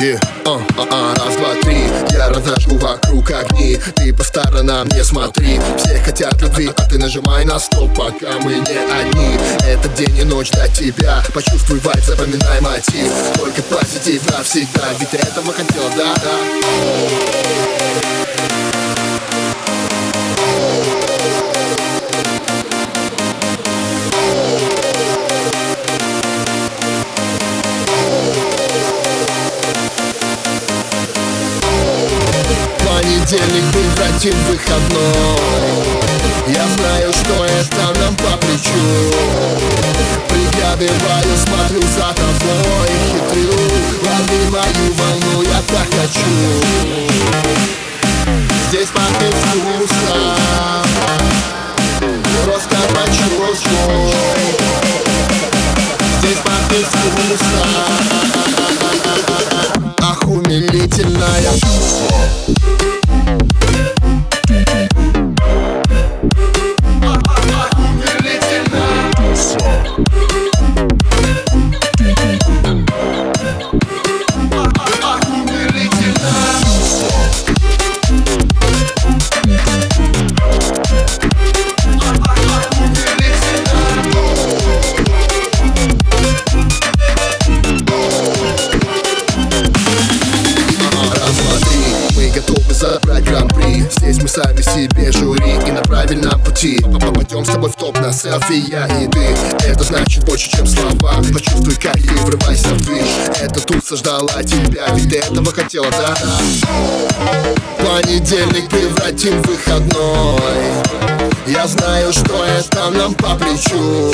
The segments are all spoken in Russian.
а, а, а, раз, два, три. Я разожгу вокруг огни. Ты по сторонам не смотри. Все хотят любви, а ты нажимай на стоп Пока мы не одни. Этот день и ночь до тебя. Почувствуй вайб, запоминай мотив. Только позитив навсегда. Ведь ты этого хотел, да, да понедельник превратим в выходной. Я знаю, что это нам по плечу. Приглядываю, смотрю за тобой Хитрю, лови мою волну, я так хочу. Здесь попить вкусно себе жюри и на правильном пути. Попадем с тобой в топ на селфи, я и ты. Это значит больше, чем слова. Почувствуй кайф и врывайся в движ Эта туса ждала тебя, ведь ты этого хотела, да? Понедельник превратим в выходной. Я знаю, что это нам по плечу.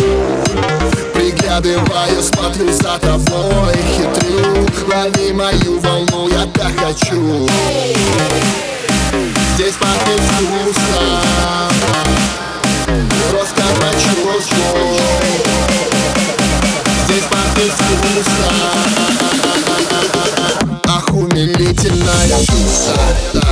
Приглядываю, смотрю за тобой Хитрю, лови мою волну, я так хочу Здесь попить вкусно Ах, умилительная туса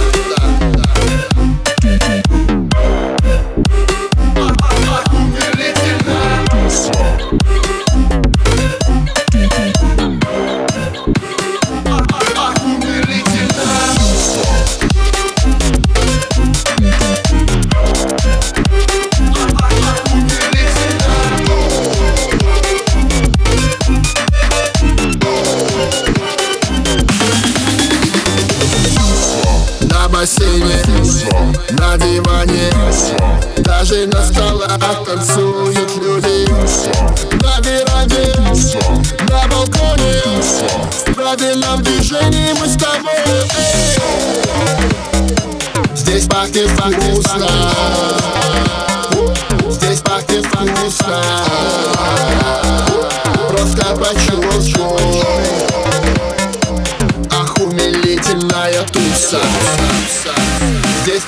бассейне. На диване. Даже на столах танцуют люди. На веранде. На балконе. В правильном движении мы с тобой. Здесь пахнет вкусно умилительная туса Здесь